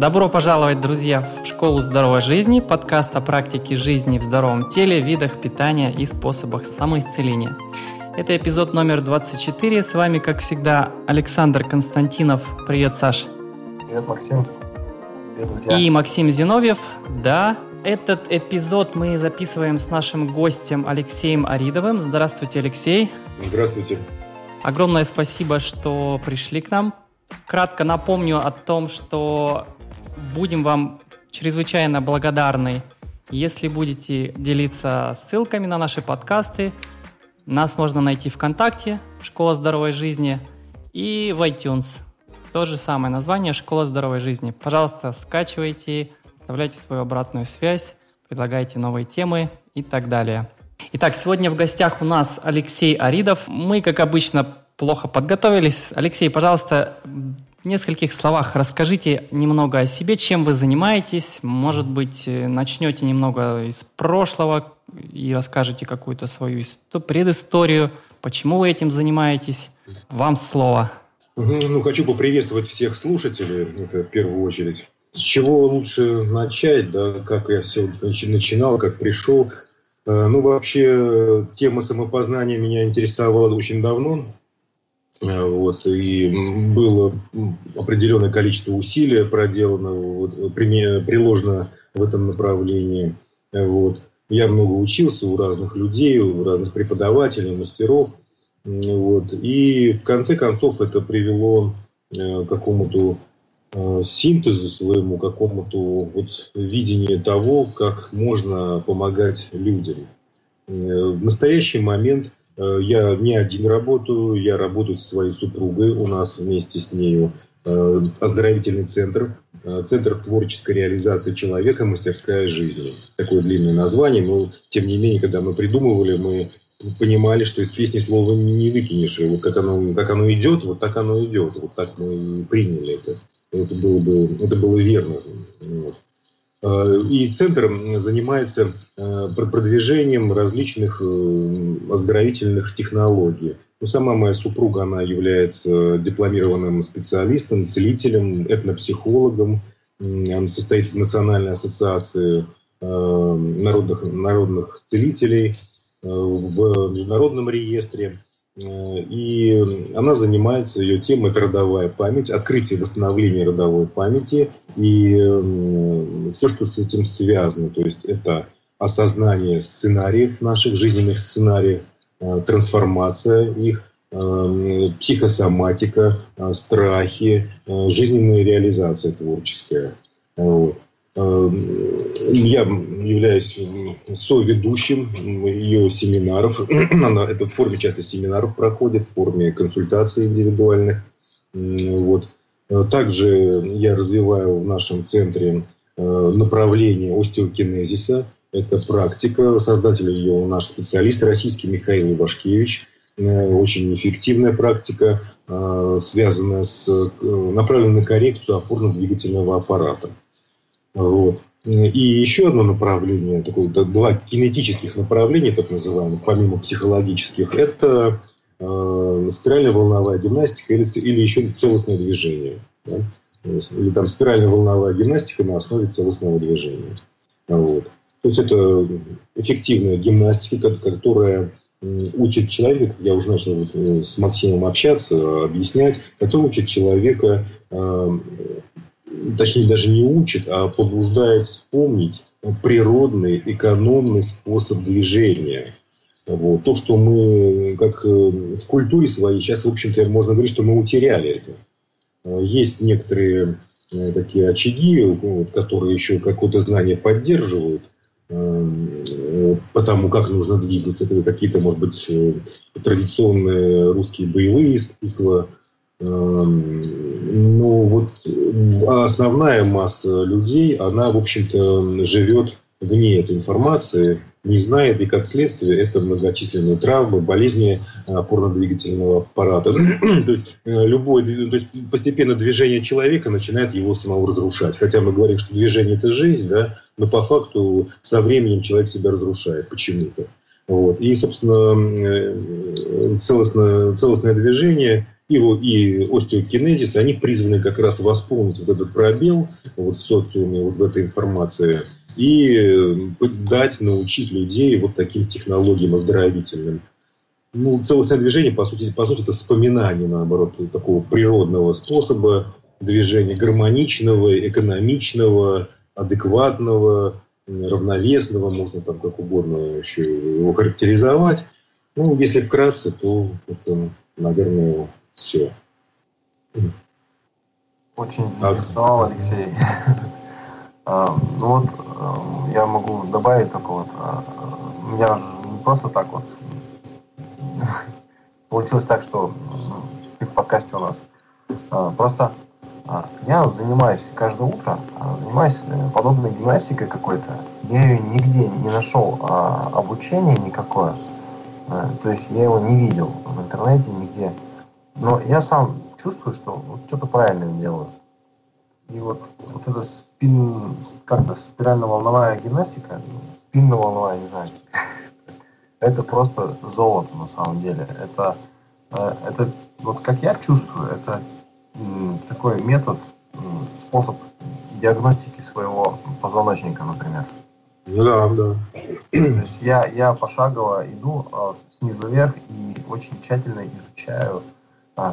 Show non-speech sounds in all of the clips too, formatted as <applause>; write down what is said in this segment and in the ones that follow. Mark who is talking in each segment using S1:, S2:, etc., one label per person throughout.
S1: Добро пожаловать, друзья, в школу здоровой жизни, подкаст о практике жизни в здоровом теле, видах питания и способах самоисцеления. Это эпизод номер 24. С вами, как всегда, Александр Константинов. Привет, Саш.
S2: Привет, Максим. Привет, друзья.
S1: И Максим Зиновьев. Да, этот эпизод мы записываем с нашим гостем Алексеем Аридовым. Здравствуйте, Алексей.
S3: Здравствуйте.
S1: Огромное спасибо, что пришли к нам. Кратко напомню о том, что Будем вам чрезвычайно благодарны, если будете делиться ссылками на наши подкасты. Нас можно найти ВКонтакте, Школа здоровой жизни, и в iTunes. То же самое название Школа здоровой жизни. Пожалуйста, скачивайте, оставляйте свою обратную связь, предлагайте новые темы и так далее. Итак, сегодня в гостях у нас Алексей Аридов. Мы, как обычно, плохо подготовились. Алексей, пожалуйста, в нескольких словах расскажите немного о себе, чем вы занимаетесь. Может быть, э, начнете немного из прошлого и расскажете какую-то свою предысторию, почему вы этим занимаетесь. Вам слово.
S3: Ну, хочу поприветствовать всех слушателей, это в первую очередь. С чего лучше начать, да, как я все начинал, как пришел. Э, ну, вообще, тема самопознания меня интересовала очень давно. Э, вот, и было определенное количество усилий проделано, вот, приложено в этом направлении. Э, вот. Я много учился у разных людей, у разных преподавателей, мастеров. Вот. И в конце концов это привело к какому-то синтезу своему, какому-то вот видению того, как можно помогать людям. В настоящий момент Э, я не один работаю, я работаю со своей супругой, у нас вместе с нею э, оздоровительный центр, э, центр творческой реализации человека, мастерская жизни. Такое длинное название, но тем не менее, когда мы придумывали, мы понимали, что из песни слова не выкинешь. И вот как оно, как оно идет, вот так оно идет. Вот так мы и приняли это. Это было бы, это было верно. Вот. Э, и центр занимается э, продвижением различных э, оздоровительных технологий. Ну, сама моя супруга, она является дипломированным специалистом, целителем, этнопсихологом. Она состоит в Национальной ассоциации народных, народных целителей, в международном реестре. Э, и она занимается, ее темой родовая память, открытие и восстановление родовой памяти и все, что с этим связано. То есть это осознание сценариев, наших жизненных сценариев, э, трансформация их, э, психосоматика, страхи, жизненная реализация творческая. Эм, я являюсь соведущим ее семинаров. <clears throat> Она, это в форме часто семинаров проходит, в форме консультаций индивидуальных. Вот. Э, также я развиваю в нашем центре э, направление остеокинезиса. Это практика. Создатель ее наш специалист российский Михаил Ивашкевич. Э, очень эффективная практика, связанная с направленной на коррекцию опорно-двигательного аппарата. Вот. И еще одно направление, такое, два кинетических направления, так называемых, помимо психологических, это э, спиральная волновая гимнастика или, или еще целостное движение. Да? Или там спиральная волновая гимнастика на основе целостного движения. Вот. То есть это эффективная гимнастика, которая учит человека, я уже начал э, с Максимом общаться, объяснять, которая учит человека э, точнее даже не учит, а побуждает вспомнить природный, экономный способ движения. Вот. То, что мы, как э, в культуре своей, сейчас, в общем-то, можно говорить, что мы утеряли это. Э, есть некоторые э, такие очаги, которые еще какое-то знание поддерживают, потому как нужно двигаться. Это какие-то, может быть, традиционные русские боевые искусства, Эм, ну, вот основная масса людей, она, в общем-то, живет вне этой информации, не знает, и как следствие это многочисленные травмы, болезни опорно-двигательного аппарата. <clears throat> то есть, э, любое, то есть постепенно движение человека начинает его самого разрушать. Хотя мы говорим, что движение – это жизнь, да, но по факту со временем человек себя разрушает почему-то. Вот. И, собственно, целостное, целостное движение и, и остеокинезис, они призваны как раз восполнить вот этот пробел вот в социуме, вот в этой информации, и дать, научить людей вот таким технологиям оздоровительным. Ну, целостное движение, по сути, по сути, это вспоминание, наоборот, такого природного способа движения, гармоничного, экономичного, адекватного, равновесного, можно там как угодно еще его характеризовать. Ну, если вкратце, то это, наверное, все.
S2: Очень заинтересовал, Алексей. А, <laughs> ну вот, а, я могу добавить только вот, у меня же не просто так вот <laughs> получилось так, что ты в подкасте у нас. Просто я занимаюсь каждое утро, занимаюсь э, подобной гимнастикой какой-то. Я ее нигде не нашел обучения никакое. Э, то есть я его не видел в интернете нигде. Но я сам чувствую, что вот что-то правильно делаю. И вот, вот эта спин, как-то спирально-волновая гимнастика, спинно-волновая, не знаю, <laughs> это просто золото на самом деле. Это, э, это вот как я чувствую, это такой метод, способ диагностики своего позвоночника, например.
S3: Ну да, да.
S2: То есть я, я пошагово иду э, снизу вверх и очень тщательно изучаю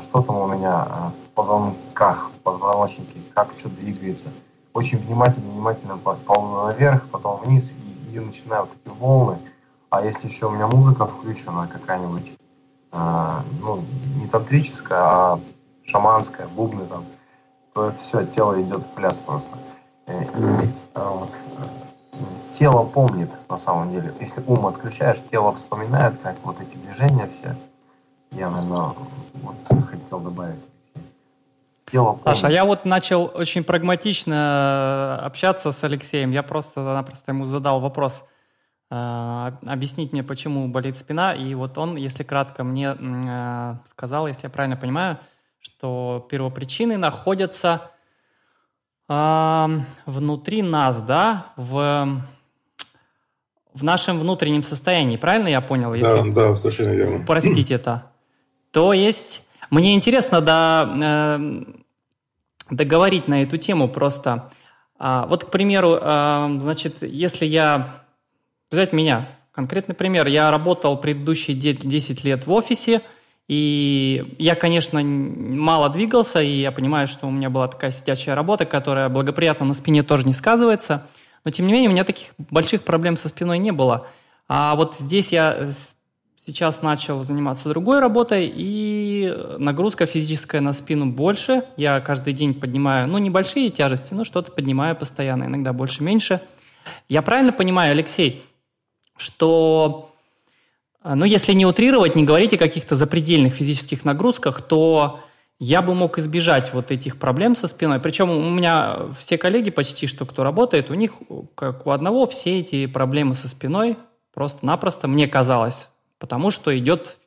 S2: что там у меня а, в позвонках, в позвоночнике, как что двигается. Очень внимательно, внимательно ползу наверх, потом вниз и, и начинаю вот такие волны. А если еще у меня музыка включена какая-нибудь, э, ну, не тантрическая, а шаманская, бубны там, то все, тело идет в пляс просто. Э, и э, вот, тело помнит на самом деле. Если ум отключаешь, тело вспоминает, как вот эти движения все – я, наверное, вот хотел добавить.
S1: Дело Саша, а я вот начал очень прагматично э, общаться с Алексеем. Я просто-напросто ему задал вопрос, э, объяснить мне, почему болит спина. И вот он, если кратко, мне э, сказал, если я правильно понимаю, что первопричины находятся внутри нас, да, в, в нашем внутреннем состоянии. Правильно я понял?
S3: Если да, да, совершенно верно.
S1: Простите это. То есть мне интересно да, э, договорить на эту тему просто. А, вот, к примеру, э, значит, если я... Взять меня, конкретный пример. Я работал предыдущие 10 лет в офисе, и я, конечно, мало двигался, и я понимаю, что у меня была такая сидячая работа, которая благоприятно на спине тоже не сказывается. Но, тем не менее, у меня таких больших проблем со спиной не было. А вот здесь я Сейчас начал заниматься другой работой, и нагрузка физическая на спину больше. Я каждый день поднимаю, ну, небольшие тяжести, но что-то поднимаю постоянно, иногда больше-меньше. Я правильно понимаю, Алексей, что, ну, если не утрировать, не говорить о каких-то запредельных физических нагрузках, то я бы мог избежать вот этих проблем со спиной. Причем у меня все коллеги почти что, кто работает, у них, как у одного, все эти проблемы со спиной просто-напросто, мне казалось, потому что идет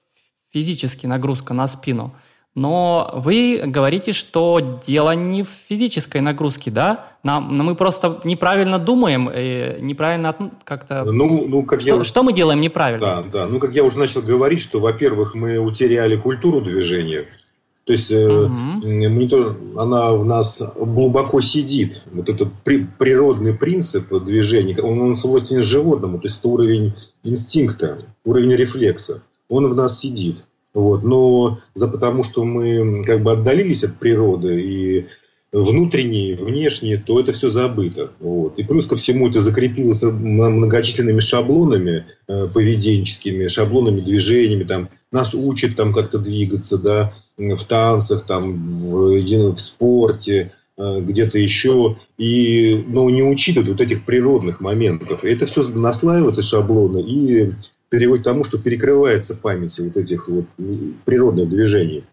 S1: физически нагрузка на спину. Но вы говорите, что дело не в физической нагрузке, да? Нам, мы просто неправильно думаем, э, неправильно как-то...
S3: Ну, ну, как
S1: что,
S3: я...
S1: что мы делаем неправильно?
S3: Да, да. Ну, как я уже начал говорить, что, во-первых, мы утеряли культуру движения. То есть угу. то, она в нас глубоко сидит. Вот этот при, природный принцип движения, он, он свойственен животному, то есть это уровень инстинкта, уровень рефлекса. Он в нас сидит. Вот. Но за потому, что мы как бы отдалились от природы и внутренние, внешние, то это все забыто. Вот. И плюс ко всему это закрепилось многочисленными шаблонами э, поведенческими, шаблонами, движениями. Там, нас учат там как-то двигаться, да, в танцах, там, в, в спорте, э, где-то еще, и, ну, не учитывают вот этих природных моментов. И это все наслаивается шаблоны и приводит к тому, что перекрывается в памяти вот этих вот природных движений.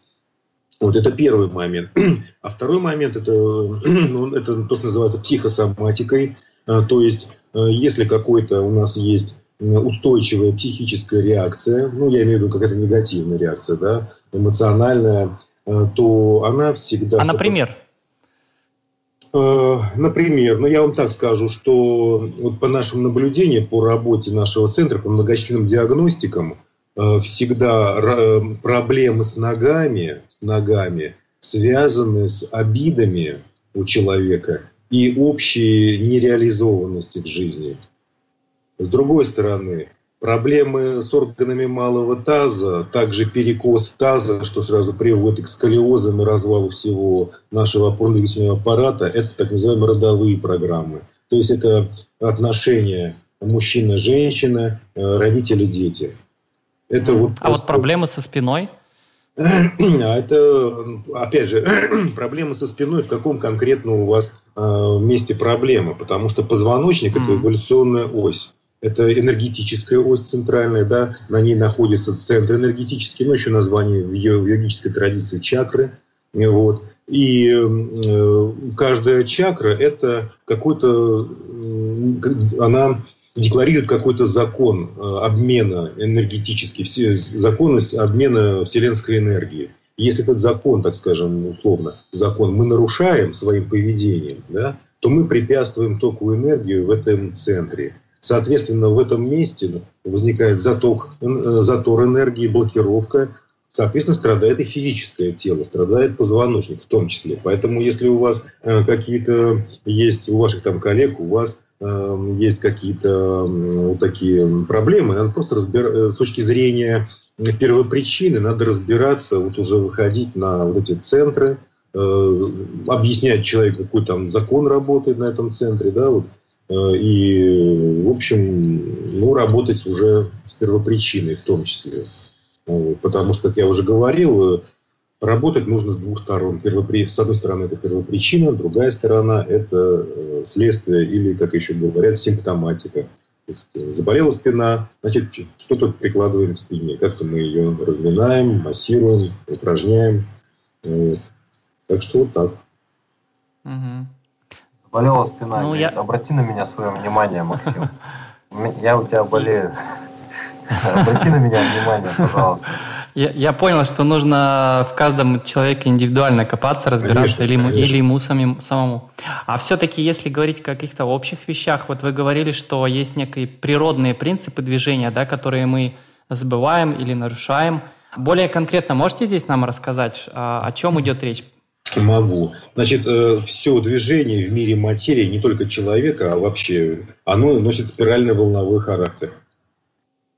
S3: Вот это первый момент. <clears throat> А второй момент это, <clears throat> ну, это то, что называется психосоматикой. Э, то есть, э, если какой-то у нас есть устойчивая психическая реакция, ну, я имею в виду какая-то негативная реакция, да, эмоциональная, э, то она всегда...
S1: А, например?
S3: Э, например, ну я вам так скажу, что вот по нашим наблюдениям, по работе нашего центра, по многочисленным диагностикам, э, всегда проблемы с ногами, ногами связаны с обидами у человека и общей нереализованности в жизни. С другой стороны, Проблемы с органами малого таза, также перекос таза, что сразу приводит к сколиозам и развалу всего нашего опорно-двигательного аппарата, это так называемые родовые программы. То есть это отношения мужчина-женщина, э, родители-дети.
S1: Это вот а просто... вот проблемы со спиной?
S3: А это, опять же, <clears throat> проблемы со спиной, в каком конкретно у вас э, месте проблема, потому что позвоночник mm. – это эволюционная ось. Это энергетическая ось центральная, да, на ней находится центр энергетический, ну, еще название в йогической традиции чакры. Вот. И э, каждая чакра – это какой-то, она декларирует какой-то закон э, обмена энергетический, все, закон обмена вселенской энергии. Если этот закон, так скажем, условно, закон мы нарушаем своим поведением, да, то мы препятствуем току энергии в этом центре. Соответственно, в этом месте возникает заток, э, затор энергии, блокировка. Соответственно, страдает и физическое тело, страдает позвоночник в том числе. Поэтому, если у вас э, какие-то есть, у ваших там коллег, у вас э, есть какие-то вот такие проблемы, надо просто разбирать с точки зрения первопричины, надо разбираться, вот уже выходить на вот эти центры, объяснять человеку, какой там закон работает на этом центре, да, вот Э, и, в общем, ну, работать уже с первопричиной в том числе. Потому что, как я уже говорил, э, работать нужно с двух сторон. Первопри... С одной стороны, это первопричина, другая сторона – это э, следствие или, как еще говорят, симптоматика. То есть, заболела спина, значит, что-то прикладываем к спине. Как-то мы ее разминаем, массируем, упражняем. Вот. Так что вот так.
S2: Угу. Болела спина. Ну, я... Обрати на меня свое внимание, Максим. <laughs> Я у тебя болею. <laughs> Обрати на меня внимание, пожалуйста.
S1: Я, я понял, что нужно в каждом человеке индивидуально копаться, разбираться, конечно, или, ему, или ему самим, самому. А все-таки, если говорить о каких-то общих вещах, вот вы говорили, что есть некие природные принципы движения, да, которые мы забываем или нарушаем. Более конкретно можете здесь нам рассказать, а, о чем идет речь?
S3: Могу. Значит, э, все движение в мире материи, не только человека, а вообще, оно носит спиральный волновой характер.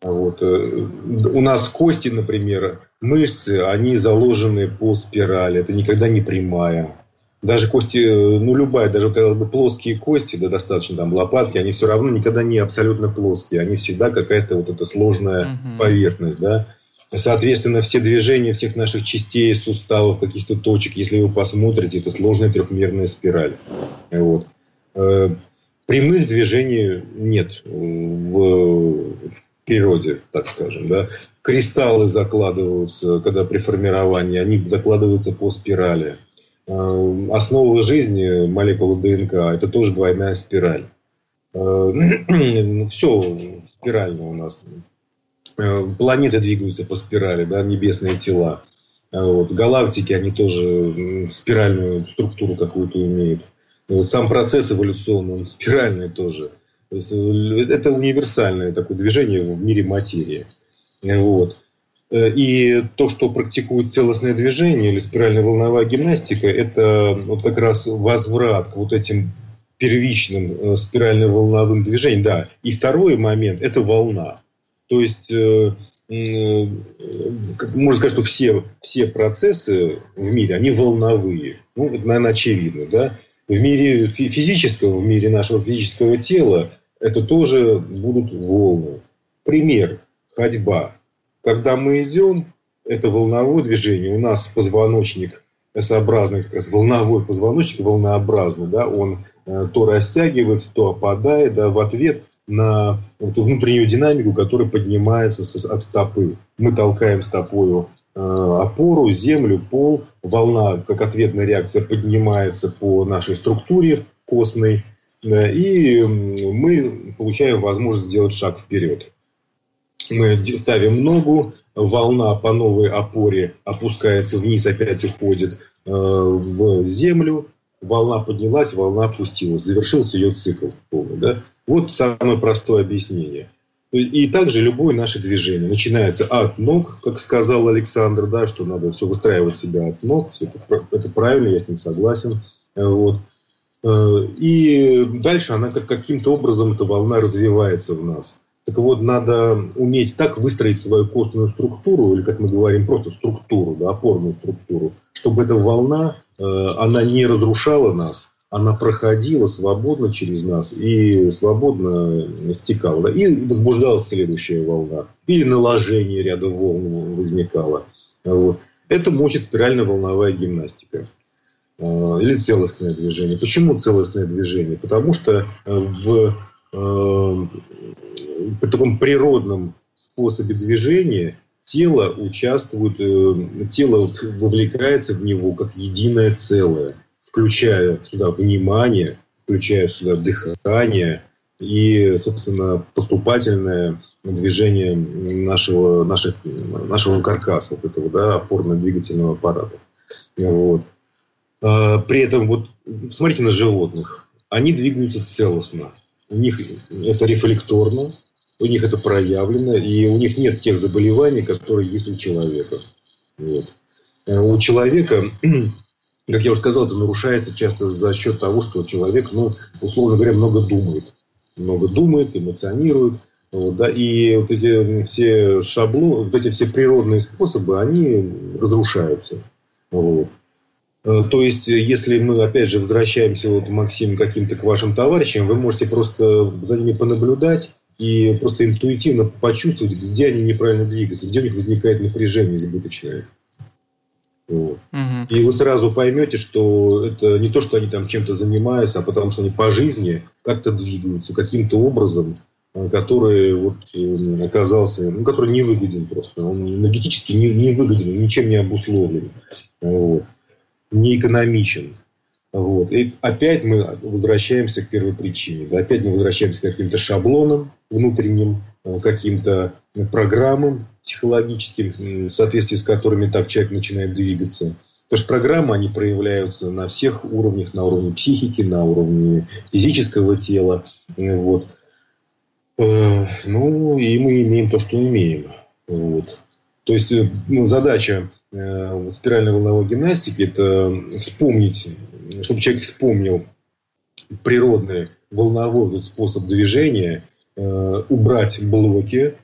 S3: Вот. Э, у нас кости, например, мышцы, они заложены по спирали. Это никогда не прямая. Даже кости, э, ну любая, даже когда бы плоские кости, да, достаточно там лопатки, они все равно никогда не абсолютно плоские. Они всегда какая-то вот эта сложная угу. поверхность, да. Соответственно, все движения всех наших частей, суставов, каких-то точек, если вы посмотрите, это сложная трехмерная спираль. Вот. Э, прямых движений нет в, в природе, так скажем. Да? Кристаллы закладываются, когда при формировании, они закладываются по спирали. Э, основа жизни, молекулы ДНК, это тоже двойная спираль. Э, Все спирально у нас Э, планеты двигаются по спирали, да, небесные тела. Вот. Галактики, они тоже спиральную структуру какую-то имеют. Вот сам процесс эволюционный, он спиральный тоже. Э, это универсальное такое движение в мире материи. Вот. Э, и то, что практикует целостное движение или спиральная волновая гимнастика, это вот как раз возврат к вот этим первичным спирально-волновым движениям. Да. И второй момент – это волна. То есть, э, э, можно сказать, что все, все процессы в мире, они волновые. Ну, это, наверное, очевидно. Да? В мире физического, в мире нашего физического тела, это тоже будут волны. Пример. Ходьба. Когда мы идем, это волновое движение. У нас позвоночник S-образный, как раз волновой позвоночник, волнообразный, да, он э, то растягивается, то опадает, да, в ответ на эту внутреннюю динамику, которая поднимается от стопы. Мы толкаем стопою э, опору, землю, пол. Волна, как ответная реакция, поднимается по нашей структуре костной. Э, и мы получаем возможность сделать шаг вперед. Мы ставим ногу, волна по новой опоре опускается вниз, опять уходит э, в землю, волна поднялась, волна опустилась, завершился ее цикл. Да? Вот самое простое объяснение. И, также любое наше движение начинается от ног, как сказал Александр, да, что надо все выстраивать себя от ног. Все это, это правильно, я с ним согласен. Вот. Э, и дальше она как, каким-то образом, эта волна развивается в нас. Так вот, надо уметь так выстроить свою костную структуру, или, как мы говорим, просто структуру, да, опорную структуру, чтобы эта волна, э, она не разрушала нас, она проходила свободно через нас и свободно стекала. Да, и возбуждалась следующая волна. Или наложение ряда волн возникало. Вот. Это мочит спирально-волновая гимнастика. Э, или целостное движение. Почему целостное движение? Потому что э, в э, таком природном способе движения тело участвует, тело вовлекается в него как единое целое, включая сюда внимание, включая сюда дыхание и, собственно, поступательное движение нашего, наших, нашего каркаса, вот этого да, опорно-двигательного аппарата. Вот. А, при этом, вот смотрите на животных. Они двигаются целостно. У них это рефлекторно, у них это проявлено, и у них нет тех заболеваний, которые есть у человека. Вот. А у человека, <clears throat> как я уже сказал, это нарушается часто за счет того, что человек, ну, условно говоря, много думает. Много думает, эмоционирует. Вот, да, и вот эти все шаблоны, вот эти все природные способы, они разрушаются. Вот. Э, то есть, э, если мы, опять же, возвращаемся, вот, Максим, каким-то к вашим товарищам, вы можете просто за ними понаблюдать и просто интуитивно почувствовать, где они неправильно двигаются, где у них возникает напряжение избыточное. Вот. Угу. И вы сразу поймете, что это не то, что они там чем-то занимаются, а потому что они по жизни как-то двигаются каким-то образом, э, который вот оказался, ну, который не выгоден просто. Он энергетически не, не выгоден, ничем не обусловлен. Вот не экономичен. Вот. И опять мы возвращаемся к первой причине. Опять мы возвращаемся к каким-то шаблонам внутренним, э, каким-то программам психологическим, в соответствии с которыми так человек начинает двигаться. Потому что программы, они проявляются на всех уровнях, на уровне психики, на уровне физического тела. Вот. Э, ну, и мы имеем то, что имеем. Вот. То есть э, ну, задача э, спиральной волновой гимнастики это вспомнить, чтобы человек вспомнил природный волновой способ движения, э, убрать блоки,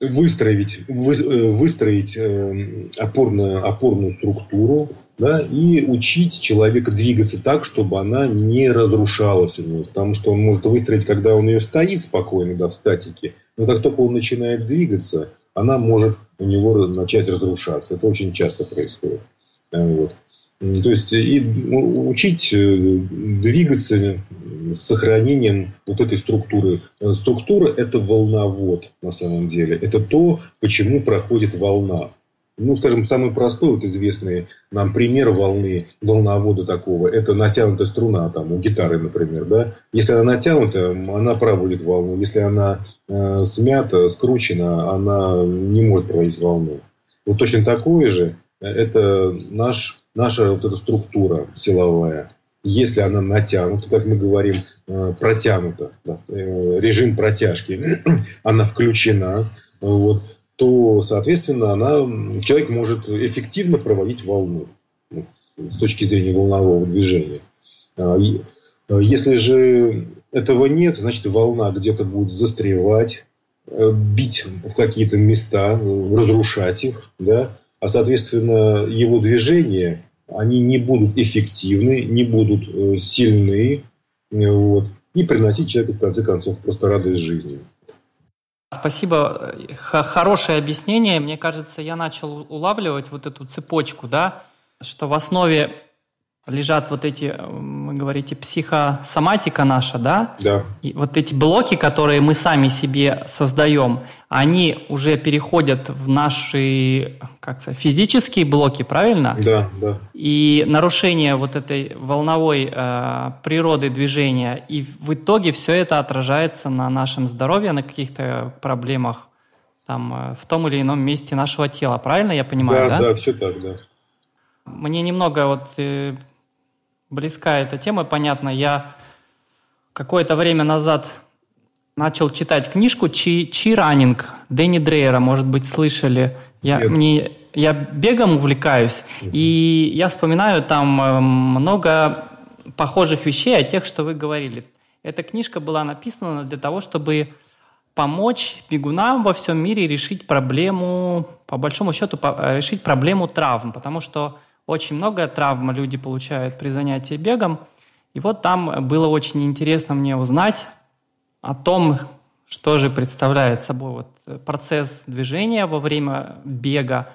S3: выстроить, вы, э, выстроить э, опорную, опорную структуру да, и учить человека двигаться так, чтобы она не разрушалась у него. Потому что он может выстроить, когда он ее стоит спокойно, да, в статике, но как только он начинает двигаться, она может у него начать разрушаться. Это очень часто происходит. Вот. То есть и учить э, двигаться с сохранением вот этой структуры. Структура – это волновод на самом деле. Это то, почему проходит волна ну, скажем, самый простой, вот известный нам пример волны, волновода такого, это натянутая струна, там, у гитары, например, да. Если она натянута, она проводит волну. Если она э, смята, скручена, она не может проводить волну. Вот точно такое же, э, это наш, наша вот эта структура силовая. Если она натянута, как мы говорим, э, протянута, да, э, режим протяжки, <clears throat> она включена, вот, то, соответственно, она, человек может эффективно проводить волну ну, с точки зрения волнового движения. А, а, если же этого нет, значит волна где-то будет застревать, э, бить в какие-то места, разрушать их, да, а соответственно его движения они не будут эффективны, не будут э, сильны, э, вот, и приносить человеку в конце концов просто радость жизни.
S1: Спасибо. Хорошее объяснение. Мне кажется, я начал улавливать вот эту цепочку, да, что в основе лежат вот эти, вы говорите, психосоматика наша, да?
S3: Да.
S1: И вот эти блоки, которые мы сами себе создаем, они уже переходят в наши, как сказать, физические блоки, правильно?
S3: Да, да.
S1: И нарушение вот этой волновой э, природы движения, и в итоге все это отражается на нашем здоровье, на каких-то проблемах там, э, в том или ином месте нашего тела, правильно я понимаю, да?
S3: Да, да, все так, да.
S1: Мне немного вот э, близка эта тема, понятно. Я какое-то время назад начал читать книжку «Чи, Чи раннинг» Дэнни Дрейера, может быть, слышали. Я, мне, я бегом увлекаюсь, и я вспоминаю там э, много похожих вещей о тех, что вы говорили. Эта книжка была написана для того, чтобы помочь бегунам во всем мире решить проблему, по большому счету, решить проблему травм, потому что очень много травм люди получают при занятии бегом. И вот там было очень интересно мне узнать о том, что же представляет собой вот процесс движения во время бега,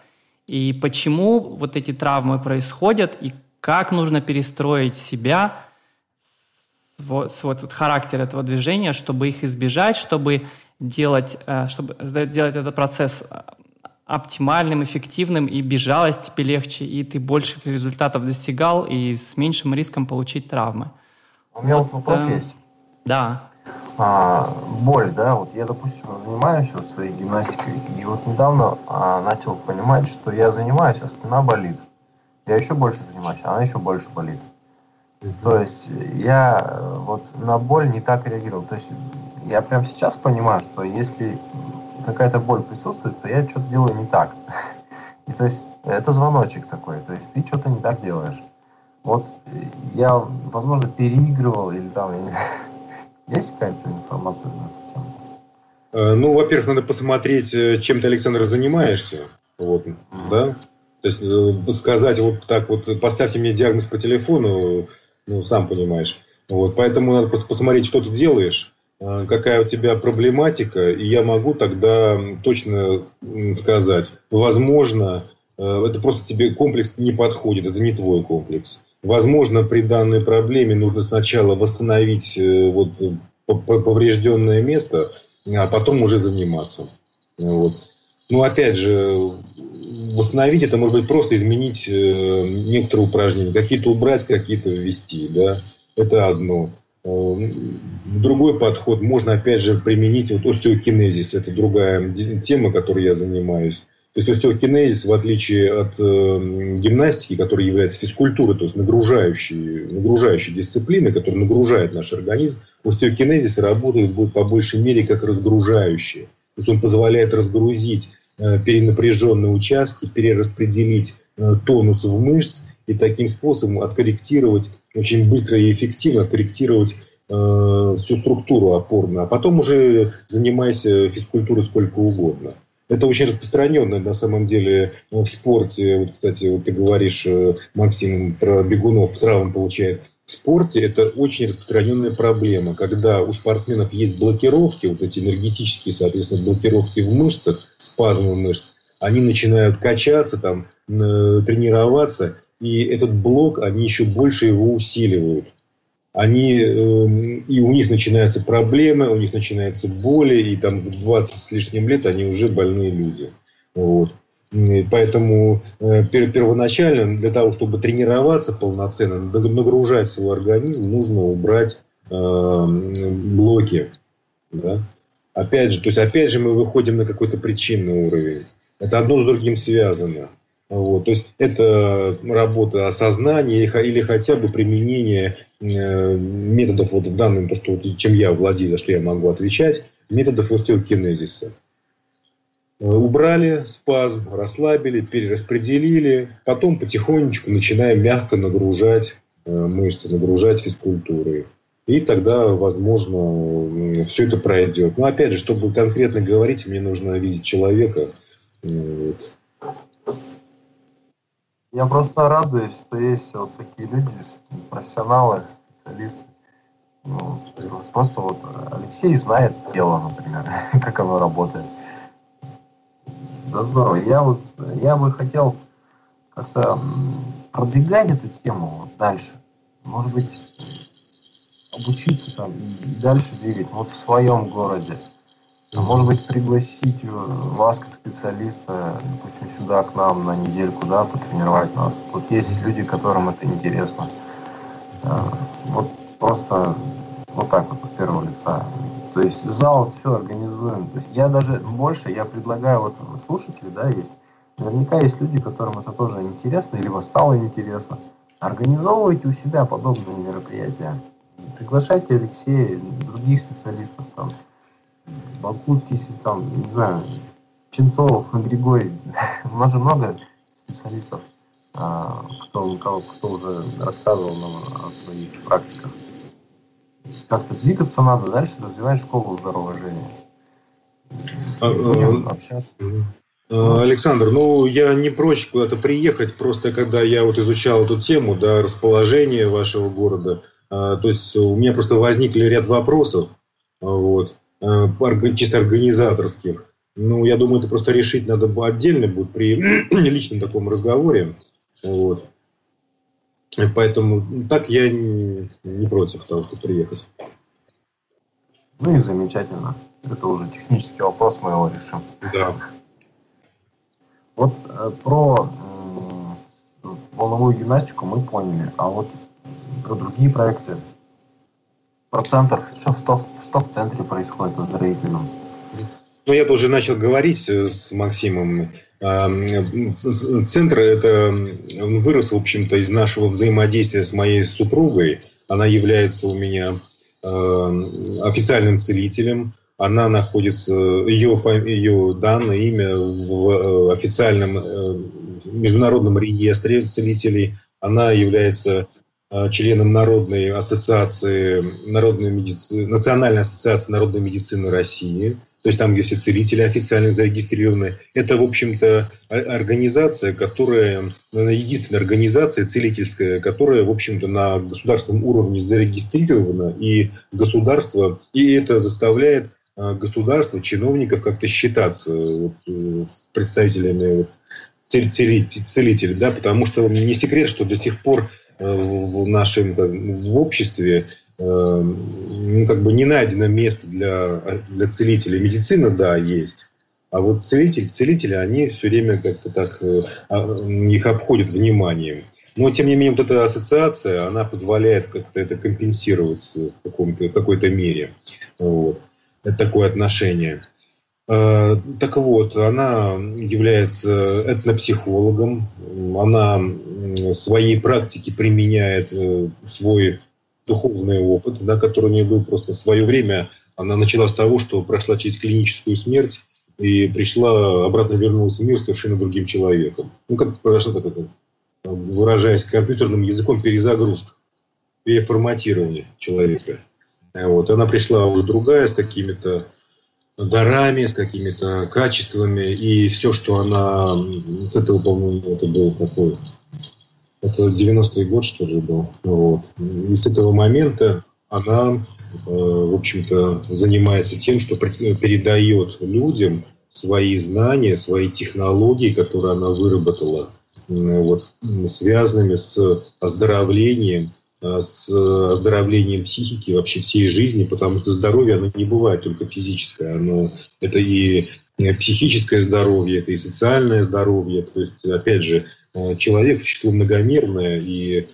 S1: и почему вот эти травмы происходят, и как нужно перестроить себя, вот, вот характер этого движения, чтобы их избежать, чтобы делать, э, чтобы сделать этот процесс э, оптимальным, эффективным, и бежалось тебе легче, и ты больших результатов достигал, и с меньшим риском получить травмы.
S2: У меня вот, вот вопрос э, есть.
S1: Да.
S2: А, боль, да, вот я, допустим, занимаюсь вот своей гимнастикой, и вот недавно а, начал понимать, что я занимаюсь, а спина болит. Я еще больше занимаюсь, а она еще больше болит. То есть я вот на боль не так реагировал. То есть я прямо сейчас понимаю, что если какая-то боль присутствует, то я что-то делаю не так. <laughs> И то есть это звоночек такой, то есть ты что-то не так делаешь. Вот я, возможно, переигрывал или там, <laughs> есть какая-то информация на эту тему?
S3: Э, ну, во-первых, надо посмотреть, э, чем ты, Александр, занимаешься. Вот, да? То есть э, сказать вот так вот, поставьте мне диагноз по телефону, ну, сам понимаешь. Вот, поэтому надо просто посмотреть, что ты делаешь, Э, какая у тебя проблематика, и я могу тогда точно сказать, возможно, э, это просто тебе комплекс не подходит, это не твой комплекс. Возможно, при данной проблеме нужно сначала восстановить э, вот поврежденное место, а потом уже заниматься. Вот. Ну, опять же, восстановить это может быть просто изменить некоторые упражнения, какие-то убрать, какие-то ввести, да, это одно. Э, другой подход можно, опять же, применить вот остеокинезис. Это другая тема, которой я занимаюсь. То есть остеокинезис, в отличие от э, гимнастики, которая является физкультурой, то есть нагружающей, нагружающей дисциплиной, которая нагружает наш организм, остеокинезис работает будет по большей мере как разгружающий. То есть он позволяет разгрузить перенапряженные участки, перераспределить э, тонус в мышц и таким способом откорректировать очень быстро и эффективно откорректировать э, всю структуру опорную, а потом уже занимайся физкультурой сколько угодно. Это очень распространенное на самом деле в спорте. Вот, кстати, вот ты говоришь, э, Максим, про бегунов травм получает. В спорте это очень распространенная проблема, когда у спортсменов есть блокировки, вот эти энергетические, соответственно, блокировки в мышцах, спазмы мышц, они начинают качаться, там, тренироваться, и этот блок, они еще больше его усиливают. Они, э, и у них начинаются проблемы, у них начинаются боли, и там в 20 с лишним лет они уже больные люди. Вот. Поэтому э, первоначально для того, чтобы тренироваться полноценно, нагружать свой организм, нужно убрать э, блоки. Да? Опять же, то есть опять же мы выходим на какой-то причинный уровень. Это одно с другим связано. Вот, то есть это работа осознания или хотя бы применение э, методов вот в данном, то, что, чем я владею, за что я могу отвечать, методов остеокинезиса. Э, убрали спазм, расслабили, перераспределили, потом потихонечку начинаем мягко нагружать э, мышцы, нагружать физкультурой. И тогда, возможно, все это пройдет. Но опять же, чтобы конкретно говорить, мне нужно видеть человека. Вот.
S2: Я просто радуюсь, что есть вот такие люди, профессионалы, специалисты. Ну, просто вот Алексей знает тело, например, <laughs> как оно работает. Да здорово. Я вот я бы хотел как-то продвигать эту тему вот дальше. Может быть, обучиться там и дальше двигать вот в своем городе. А может быть, пригласить э, вас как специалиста, допустим, сюда к нам на недельку, да, потренировать нас. Тут есть люди, которым это интересно. Э, вот просто вот так вот от первого лица. То есть зал все организуем. То есть я даже больше, я предлагаю, вот слушатели, да, есть. Наверняка есть люди, которым это тоже интересно, или вас стало интересно. организовывайте у себя подобные мероприятия. Приглашайте Алексея, других специалистов, там, Балкутский, там, не знаю, Ченцов, Григорий. <laughs> У нас же много специалистов, а, кто, кто, кто уже рассказывал нам о своих практиках. Как-то двигаться надо, дальше развивать школу здоровой жизни.
S3: А, Будем а, общаться. Александр, ну я не прочь куда-то приехать, просто когда я вот изучал эту тему, да, расположение вашего города, то есть у меня просто возникли ряд вопросов, вот, чисто организаторских. Ну, я думаю, это просто решить надо отдельно будет при <clears throat> личном таком разговоре. Вот. Поэтому так я не, не против того, чтобы приехать.
S2: Ну и замечательно. Это уже технический вопрос, мы его решим.
S3: Да.
S2: Вот э, про э, волновую гимнастику мы поняли, а вот про другие проекты, про центр, что, что, что в центре происходит оздоровительном?
S3: Ну, я тоже начал говорить э, с Максимом. Центр это вырос, в общем-то, из нашего взаимодействия с моей супругой. Она является у меня официальным целителем. Она находится, ее, ее данное имя в э, официальном э, международном реестре целителей. Она является членом Народной ассоциации, Народной медицины, Национальной ассоциации народной медицины России – то есть там, все целители официально зарегистрированы. Это, в общем-то, организация, которая, единственная организация целительская, которая, в общем-то, на государственном уровне зарегистрирована, и государство, и это заставляет а, государство, чиновников как-то считаться вот, э, представителями целителей, да, потому что не секрет, что до сих пор э, в нашем в обществе ну, как бы не найдено место для, для целителей. Медицина, да, есть. А вот целители, целители, они все время как-то так э, а, их обходят вниманием. Но, тем не менее, вот эта ассоциация, она позволяет как-то это компенсировать в, каком-то, в какой-то мере. Вот. Это такое отношение. Э, так вот, она является этнопсихологом, она в своей практике применяет э, свой духовный опыт, да, который у нее был просто в свое время. Она начала с того, что прошла через клиническую смерть и пришла, обратно вернулась в мир совершенно другим человеком. Ну, как произошла так это, выражаясь компьютерным языком, перезагрузка, переформатирование человека. Вот. Она пришла уже другая, с какими-то дарами, с какими-то качествами, и все, что она с этого, по-моему, это был такой это 90-й год, что ли, был. Вот. И с этого момента она, э, в общем-то, занимается тем, что передает людям свои знания, свои технологии, которые она выработала, вот, связанными с оздоровлением, э, с оздоровлением психики, вообще всей жизни, потому что здоровье, оно не бывает только физическое, оно, это и психическое здоровье, это и социальное здоровье. То есть, опять же, Э, человек существо многомерное, и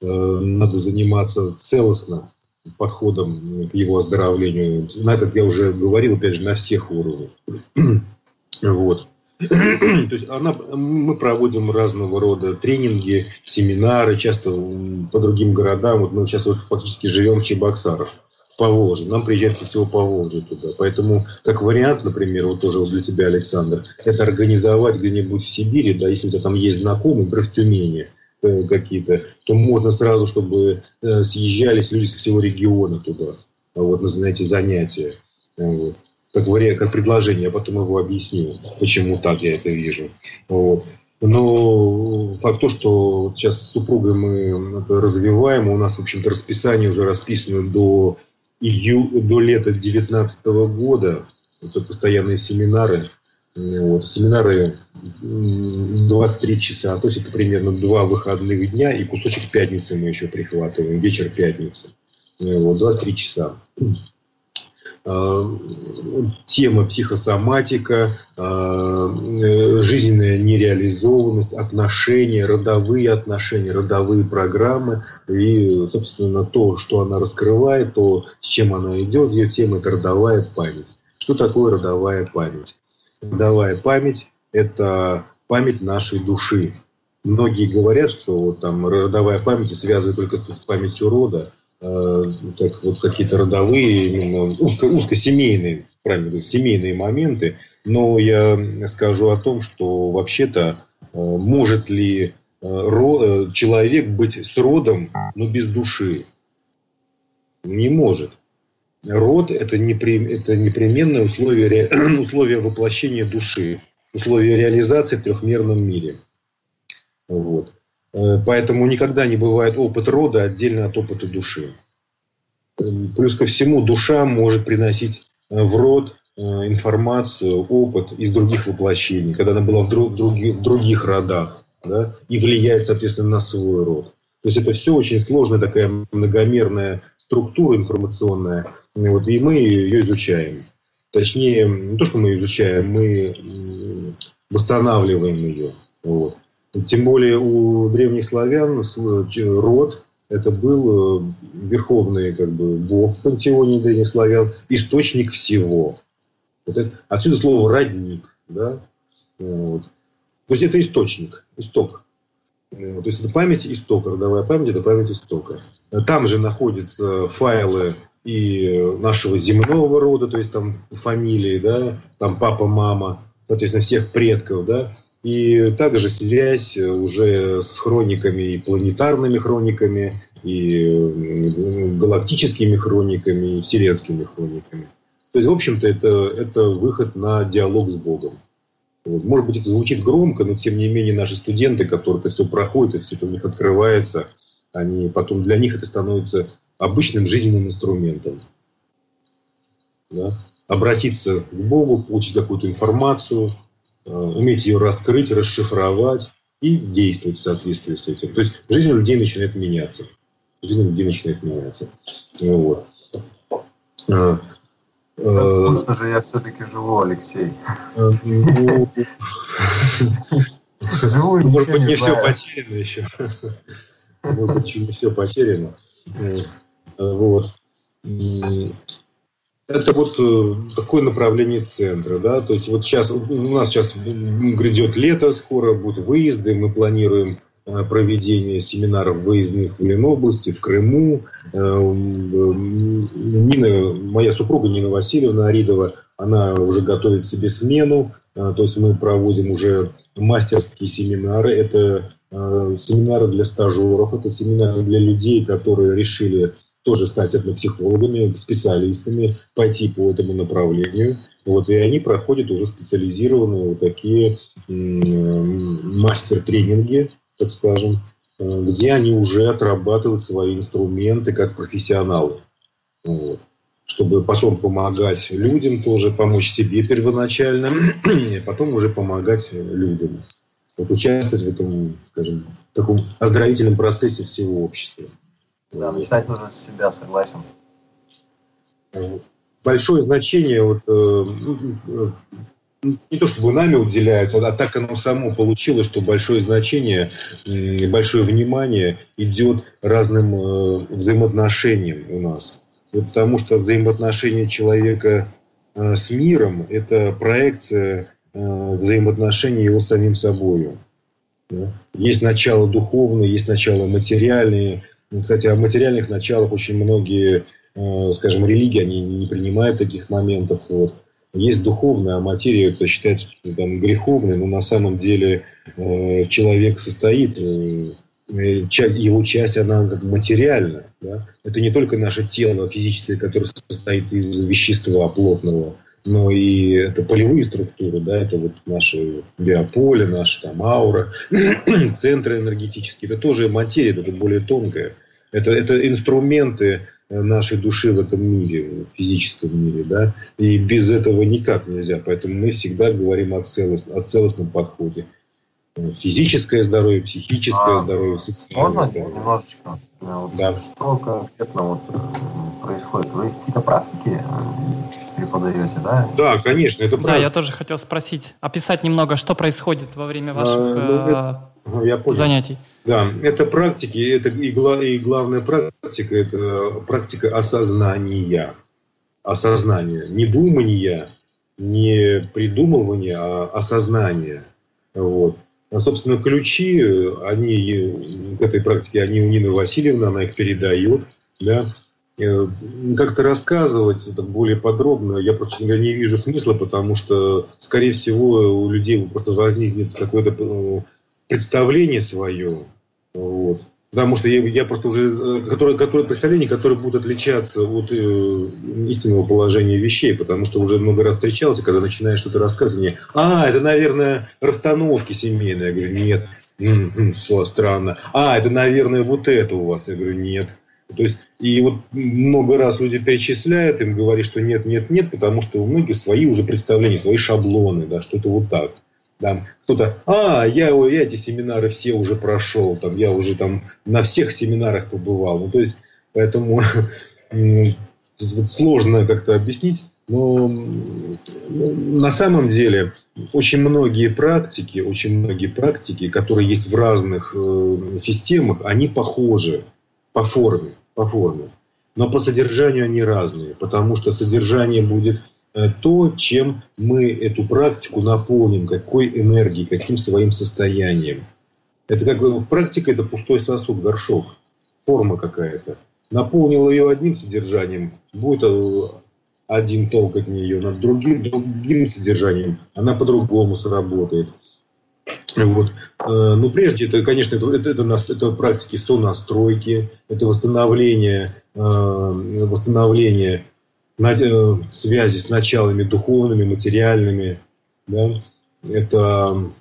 S3: э, надо заниматься целостно подходом к его оздоровлению. На, как я уже говорил, опять же, на всех уровнях. <clears throat> вот. <clears throat> То есть она, мы проводим разного рода тренинги, семинары, часто по другим городам. Вот мы сейчас вот фактически живем в Чебоксарах. Поволжье. Нам приезжать всего Поволжье туда. Поэтому, как вариант, например, вот тоже для тебя, Александр, это организовать где-нибудь в Сибири, да, если у тебя там есть знакомые, например, в Тюмени э, какие-то, то можно сразу, чтобы э, съезжались люди со всего региона туда, вот, на эти занятия. Вот. Как, вариант, как предложение, я потом его объясню, почему так я это вижу. Вот. Но факт то, что сейчас с супругой мы это развиваем, у нас, в общем-то, расписание уже расписано до ию, до лета 2019 года. Это постоянные семинары. Вот, семинары 23 часа, то есть это примерно два выходных дня и кусочек пятницы мы еще прихватываем, вечер пятницы. Вот, 23 часа. Э, тема психосоматика, э, жизненная нереализованность, отношения, родовые отношения, родовые программы и, собственно, то, что она раскрывает, то, с чем она идет, ее тема – это родовая память. Что такое родовая память? Родовая память – это память нашей души. многие говорят, что вот там родовая память связывает только с памятью рода, э, как вот какие-то родовые, именно узко, узкосемейные, правильно говорить, семейные моменты. Но я скажу о том, что вообще-то э, может ли э, человек быть с родом, но без души? Не может. Род – это, непри, это непременное условие, <clears throat> условие воплощения души, условие реализации в трехмерном мире. Вот. Э, поэтому никогда не бывает опыт рода отдельно от опыта души. Плюс ко всему, душа может приносить э, в род э, информацию, опыт из других воплощений, когда она была в, друг, в, других, в других родах, да, и влияет, соответственно, на свой род. То есть это все очень сложная такая многомерная структура информационная, вот, и мы ее изучаем. Точнее, не то, что мы изучаем, мы восстанавливаем ее. Вот. Тем более у древних славян род это был э, верховный как бы, бог в пантеоне древних славян, источник всего. Вот это, отсюда слово родник. Да? Вот. То есть это источник, исток. То есть это память истока, родовая память это память истока. Там же находятся файлы и нашего земного рода, то есть там фамилии, да, там папа, мама, соответственно, всех предков, да, и также связь уже с хрониками и планетарными хрониками, и галактическими хрониками, и вселенскими хрониками. То есть, в общем-то, это, это выход на диалог с Богом. Вот. Может быть, это звучит громко, но тем не менее наши студенты, которые это все проходят, и все это у них открывается, они потом для них это становится обычным жизненным инструментом. Да? Обратиться к Богу, получить какую-то информацию, э, уметь ее раскрыть, расшифровать и действовать в соответствии с этим. То есть жизнь у людей начинает меняться. Жизнь у людей начинает меняться. Вот.
S2: Э, э, же я все-таки живу, Алексей. Ну, <laughs>
S3: живу Может быть, не все потеряно еще. Может быть, не все потеряно. Вот. Это вот э, такое направление центра, да, то есть вот сейчас у нас сейчас грядет лето, скоро будут выезды, мы планируем э, проведение семинаров выездных в Ленобласти, в Крыму. Э, Нина, моя супруга Нина Васильевна Аридова, она уже готовит себе смену, то есть мы проводим уже мастерские семинары. Это семинары для стажеров, это семинары для людей, которые решили тоже стать этнопсихологами, специалистами, пойти по этому направлению. Вот, и они проходят уже специализированные вот такие мастер-тренинги, так скажем, где они уже отрабатывают свои инструменты как профессионалы. Вот. Чтобы потом помогать людям, тоже помочь себе первоначально, <clears throat> и потом уже помогать людям. Вот участвовать в этом, скажем, таком оздоровительном процессе всего общества.
S2: Да, начинать нужно с себя, согласен.
S3: Большое значение, вот, э, не то чтобы нами уделяется, а так оно само получилось, что большое значение, большое внимание идет разным э, взаимоотношениям у нас. Потому что взаимоотношения человека э, с миром – это проекция взаимоотношений его с самим собой. Есть начало духовное, есть начало материальное, кстати, о материальных началах очень многие, э, скажем, религии, они не принимают таких моментов. Вот. Есть духовная, а материя это считается там, греховной, но на самом деле э, человек состоит, э, его часть, она как материальна. Да? Это не только наше тело физическое, которое состоит из вещества плотного, но и это полевые структуры, да, это вот наши биополе, наша там аура, <clears throat> центры энергетические, это тоже материя, это более тонкая. Это, это инструменты нашей души в этом мире, в физическом мире, да, и без этого никак нельзя. Поэтому мы всегда говорим о, целостном, о целостном подходе. Физическое здоровье, психическое а, здоровье,
S2: социальное можно здоровье. немножечко? Да. Что конкретно вот э, происходит? Вы какие-то практики э, преподаете, да?
S3: Да, конечно, это правда.
S1: Да, я тоже хотел спросить, описать немного, что происходит во время ваших а, ну, это, я занятий.
S3: Да, это практики, это и, гла, и главная практика, это практика осознания. Осознания. Не думания, не придумывания, а осознания. Вот. А, собственно, ключи, они к этой практике, они у Нины Васильевны, она их передает. Да? Э, как-то рассказывать это более подробно я просто не вижу смысла, потому что, скорее всего, у людей просто возникнет какое-то э, представление свое. Вот. Потому что я, я просто уже, э, которое, которое представление, которое будет отличаться от э, истинного положения вещей, потому что уже много раз встречался, когда начинаешь что-то рассказывать, а, это, наверное, расстановки семейные. Я говорю, нет, все странно. А, это, наверное, вот это у вас. Я говорю, нет. То есть, и вот много раз люди перечисляют, им говорят, что нет, нет, нет, потому что у многих свои уже представления, свои шаблоны, да, что это вот так. Там кто-то, а, я, я эти семинары все уже прошел, там, я уже там на всех семинарах побывал. Ну, то есть, поэтому <laughs> сложно как-то объяснить. Но на самом деле очень многие практики, очень многие практики, которые есть в разных э, системах, они похожи по форме, по форме. Но по содержанию они разные, потому что содержание будет э, то, чем мы эту практику наполним, какой энергией, каким своим состоянием. Это как бы практика, это пустой сосуд, горшок, форма какая-то. Наполнил ее одним содержанием, будет э, один толк от нее, над другим, другим содержанием она по-другому сработает. Вот. Э, ну, прежде это, конечно, это, это, это, это практики сонастройки, это восстановление, э, восстановление э, связи с началами духовными, материальными. Да? Это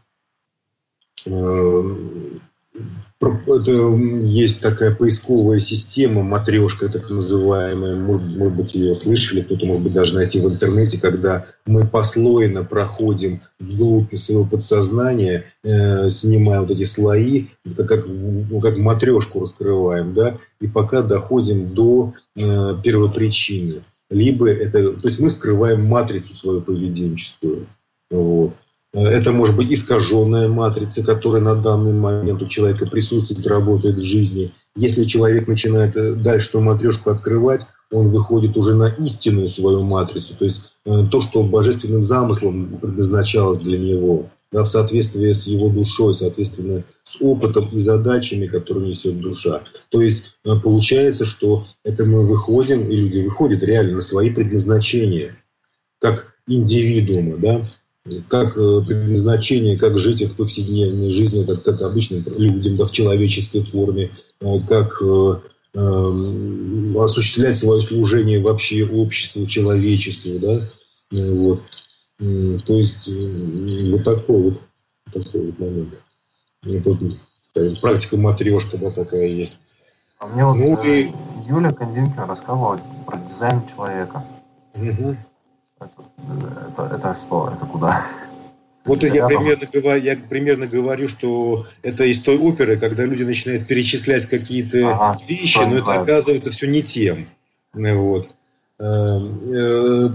S3: есть такая поисковая система, матрешка так называемая, может, быть, ее слышали, кто-то, может быть, даже найти в интернете, когда мы послойно проходим вглубь своего подсознания, э, снимая вот эти слои, как, как, ну, как матрешку раскрываем, да, и пока доходим до э, первопричины. Либо это, то есть мы скрываем матрицу свою поведенческую. Вот. Это может быть искаженная матрица, которая на данный момент у человека присутствует, работает в жизни. Если человек начинает э, дальше эту матрешку открывать, он выходит уже на истинную свою матрицу, то есть э, то, что божественным замыслом предназначалось для него, да, в соответствии с его душой, соответственно, с опытом и задачами, которые несет душа. То есть э, получается, что это мы выходим, и люди выходят реально на свои предназначения, как индивидуумы, да, как э, предназначение, как жить в повседневной жизни, как, как обычным людям, да, в человеческой форме, э, как э, э, осуществлять свое служение вообще обществу, человечеству, да, вот. То есть вот такой вот, такой вот момент. Это вот, скажем, практика матрешка, да, такая есть.
S2: А мне вот ну, и... Юля Кондинкина рассказывала про дизайн человека. Угу. Это, это, что? Это куда?
S3: Вот я примерно, говорю, я примерно говорю, что это из той оперы, когда люди начинают перечислять какие-то ага, вещи, но это оказывается все не тем. Вот. Эм, э,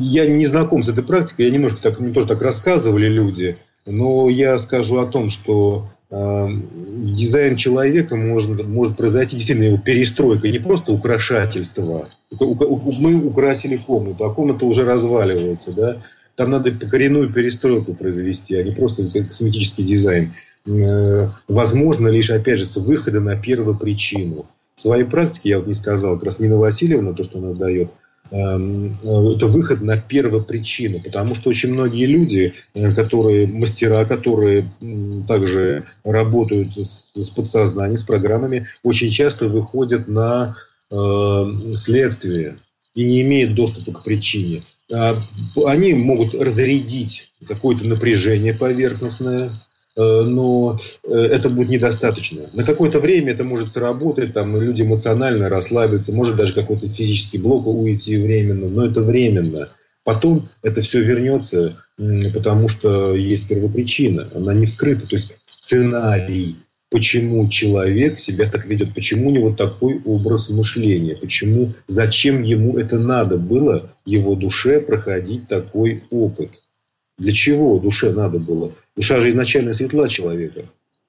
S3: я не знаком с этой практикой, я немножко так, мне тоже так рассказывали люди, но я скажу о том, что эм, дизайн человека может, может произойти действительно его перестройка, не просто украшательство, мы украсили комнату, а комната уже разваливается, да, там надо коренную перестройку произвести, а не просто косметический дизайн. Э, возможно лишь, опять же, с выхода на первую причину. В своей практике, я вот не сказал, как раз Нина Васильевна, то, что она дает, э, это выход на первопричину, потому что очень многие люди, э, которые мастера, которые также работают с подсознанием, с программами, очень часто выходят на Э, следствие и не имеет доступа к причине. А, они могут разрядить какое-то напряжение поверхностное, э, но э, это будет недостаточно. На какое-то время это может сработать, там люди эмоционально расслабятся, может даже какой-то физический блок уйти временно, но это временно. Потом это все вернется, потому что есть первопричина, она не вскрыта, то есть сценарий почему человек себя так ведет, почему у него такой образ мышления, почему, зачем ему это надо было, его душе проходить такой опыт. Для чего душе надо было? Душа же изначально светла человека,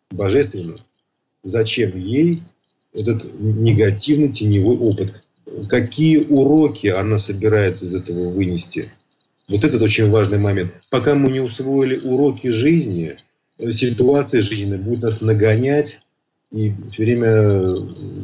S3: божественно. Зачем ей этот негативный теневой опыт? Какие уроки она собирается из этого вынести? Вот этот очень важный момент. Пока мы не усвоили уроки жизни – ситуация жизненная будет нас нагонять и все время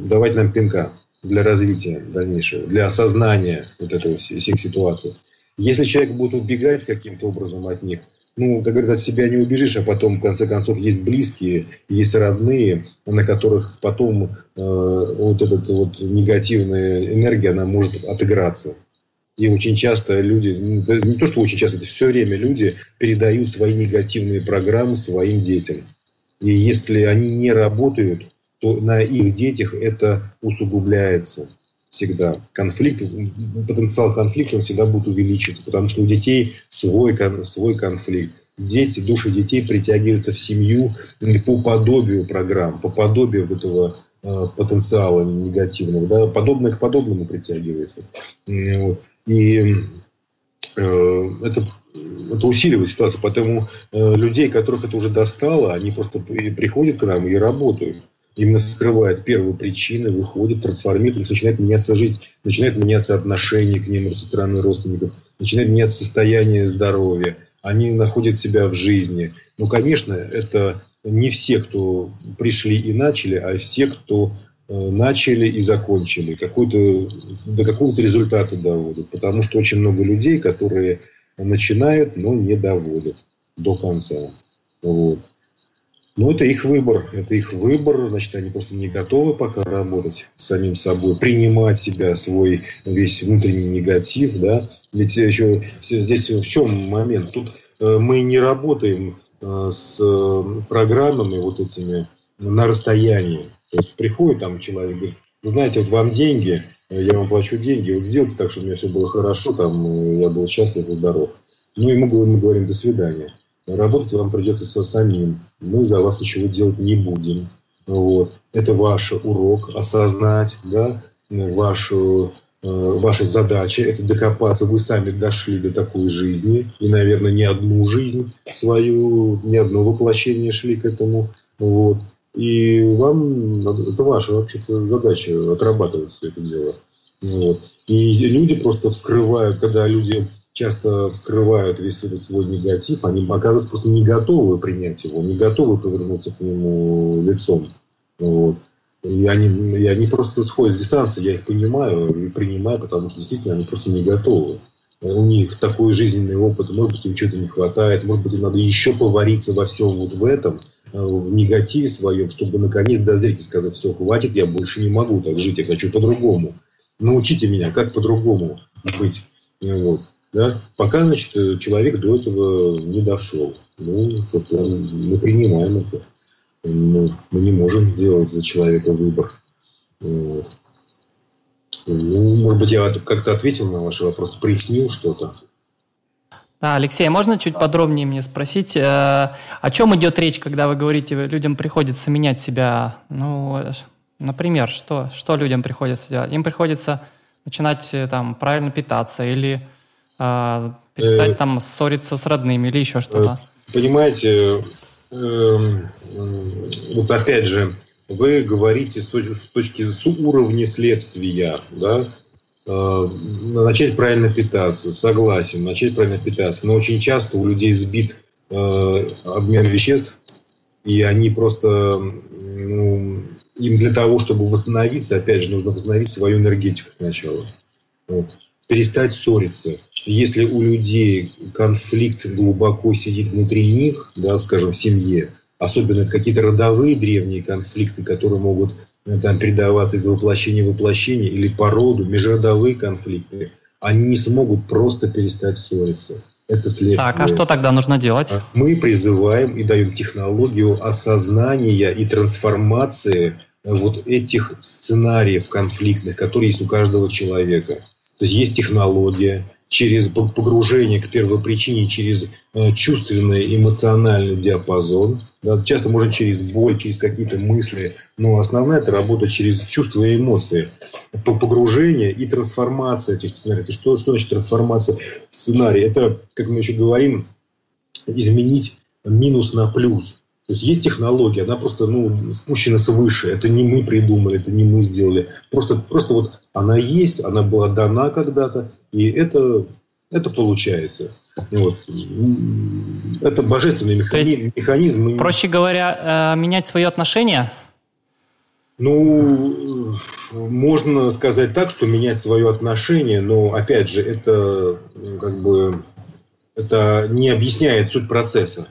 S3: давать нам пинка для развития дальнейшего, для осознания вот этого всех ситуаций. Если человек будет убегать каким-то образом от них, ну, как говорят, от себя не убежишь, а потом, в конце концов, есть близкие, есть родные, на которых потом э, вот эта вот негативная энергия, она может отыграться. И очень часто люди, ну, не то что очень часто, это все время люди передают свои негативные программы своим детям. И если они не работают, то на их детях это усугубляется всегда. Конфликт, потенциал конфликта всегда будет увеличиваться, потому что у детей свой, свой конфликт. Дети, души детей притягиваются в семью по подобию программ, по подобию этого э, потенциала негативного. Да? Подобное к подобному притягивается. Вот. И э, это, это усиливает ситуацию. Поэтому э, людей, которых это уже достало, они просто приходят к нам и работают. Именно скрывают первые причины, выходят, трансформируют, начинает меняться жизнь, начинает меняться отношение к ним со стороны родственников, начинает меняться состояние здоровья. Они находят себя в жизни. Ну, конечно, это не все, кто пришли и начали, а все, кто Э, начали и закончили, какой-то, до какого-то результата доводят. Потому что очень много людей, которые начинают, но не доводят до конца. Вот. Но это их выбор. Это их выбор. Значит, они просто не готовы пока работать с самим собой, принимать себя, свой весь внутренний негатив. Да? Ведь еще здесь в чем момент? Тут э, мы не работаем э, с программами вот этими на расстоянии. То есть приходит там человек, говорит, знаете, вот вам деньги, я вам плачу деньги, вот сделайте так, чтобы у меня все было хорошо, там, э, я был счастлив и здоров. Ну мы, мы говорим, до свидания. Работать вам придется самим. Мы за вас ничего делать не будем. Вот. Это ваш урок осознать, да, вашу, э, ваша задача это докопаться. Вы сами дошли до такой жизни. И, наверное, не одну жизнь свою, не одно воплощение шли к этому. Вот. И вам, это ваша вообще-то задача отрабатывать все это дело. Вот. И люди просто вскрывают, когда люди часто вскрывают весь этот свой негатив, они оказываются просто не готовы принять его, не готовы повернуться к нему лицом. Вот. И они, и они просто сходят с дистанции, я их понимаю и принимаю, потому что действительно они просто не готовы. У них такой жизненный опыт, может быть, им чего-то не хватает, может быть, им надо еще повариться во всем вот в этом – Э, в негативе своем, чтобы наконец дозреть и сказать, все, хватит, я больше не могу так жить, я хочу по-другому. Научите меня, как по-другому быть. Вот. Да? Пока, значит, человек до этого не дошел. Ну, просто мы принимаем это. Ну, мы не можем делать за человека выбор. Вот. Ну, может быть, я как-то ответил на ваши вопросы, прояснил что-то.
S1: Да, Алексей, можно чуть подробнее мне спросить, э, о чем идет речь, когда вы говорите, людям приходится менять себя? Ну, например, что, что людям приходится делать? Им приходится начинать э, там правильно питаться или э, перестать э, там ссориться с родными или еще что-то?
S3: Понимаете, э, вот опять же, вы говорите с точки, с уровня следствия, да, Э, начать правильно питаться, согласен, начать правильно питаться. Но очень часто у людей сбит э, обмен веществ, и они просто, ну, им для того, чтобы восстановиться, опять же, нужно восстановить свою энергетику сначала. Вот. Перестать ссориться. Если у людей конфликт глубоко сидит внутри них, да, скажем, в семье, особенно какие-то родовые древние конфликты, которые могут Э, там, передаваться из воплощения в воплощение или по роду, межродовые конфликты, они не смогут просто перестать ссориться. Это следствие.
S1: Так, а что тогда нужно делать? А
S3: мы призываем и даем технологию осознания и трансформации вот этих сценариев конфликтных, которые есть у каждого человека. То есть есть технология, через погружение к первой причине, через э, чувственный эмоциональный диапазон. Часто можно через боль, через какие-то мысли, но основная это работа через чувства и эмоции. Погружение и трансформация этих сценариев. Что, что значит трансформация сценария? Это, как мы еще говорим, изменить минус на плюс. То есть есть технология, она просто ну, спущена свыше. Это не мы придумали, это не мы сделали. Просто, просто вот она есть, она была дана когда-то, и это, это получается. Вот. Это божественный механизм.
S1: есть, механизм. Проще говоря, э, менять свои отношения?
S3: Ну, можно сказать так, что менять свое отношение, но опять же, это как бы это не объясняет суть процесса.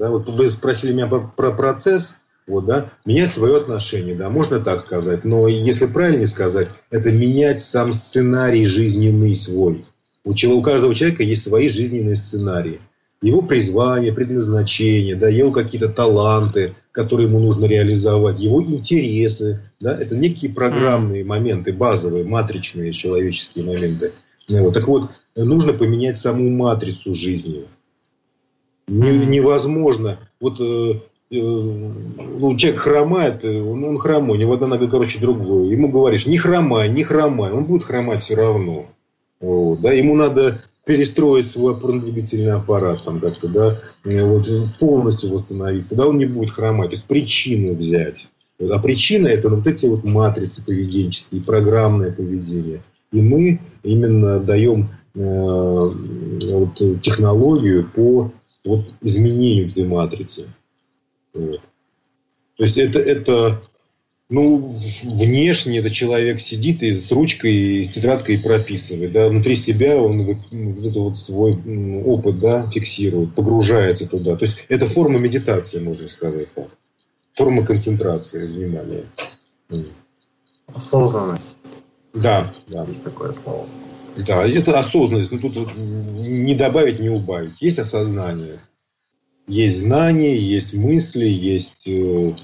S3: Да, вот вы спросили меня про, про процесс, вот, да, менять свое отношение, да, можно так сказать. Но если правильно сказать, это менять сам сценарий жизненный свой. У, у каждого человека есть свои жизненные сценарии. Его призвание, предназначение, да, его какие-то таланты, которые ему нужно реализовать, его интересы. Да, это некие программные моменты, базовые, матричные человеческие моменты. Вот. Так вот, нужно поменять саму матрицу жизни. Невозможно. Вот э, э, ну, человек хромает, он, он хромой, у него одна нога короче другую. Ему говоришь, не хромай, не хромай, он будет хромать все равно. Вот, да, ему надо перестроить свой опорно-двигательный аппарат там как-то, да, вот, полностью восстановиться, тогда он не будет хромать. То есть причину взять. А причина это вот эти вот матрицы поведенческие, программное поведение. И мы именно даем э, вот, технологию по вот, изменению этой матрицы. Вот. То есть это, это ну, внешне этот человек сидит и с ручкой, и с тетрадкой прописывает. Да? Внутри себя он вот, вот это вот свой опыт да, фиксирует, погружается туда. То есть это форма медитации, можно сказать так. Форма концентрации внимания.
S2: Осознанность.
S3: Да, да.
S2: Есть такое слово.
S3: Да, это осознанность. Ну, тут не добавить, не убавить. Есть осознание. Есть знания, есть мысли, есть э,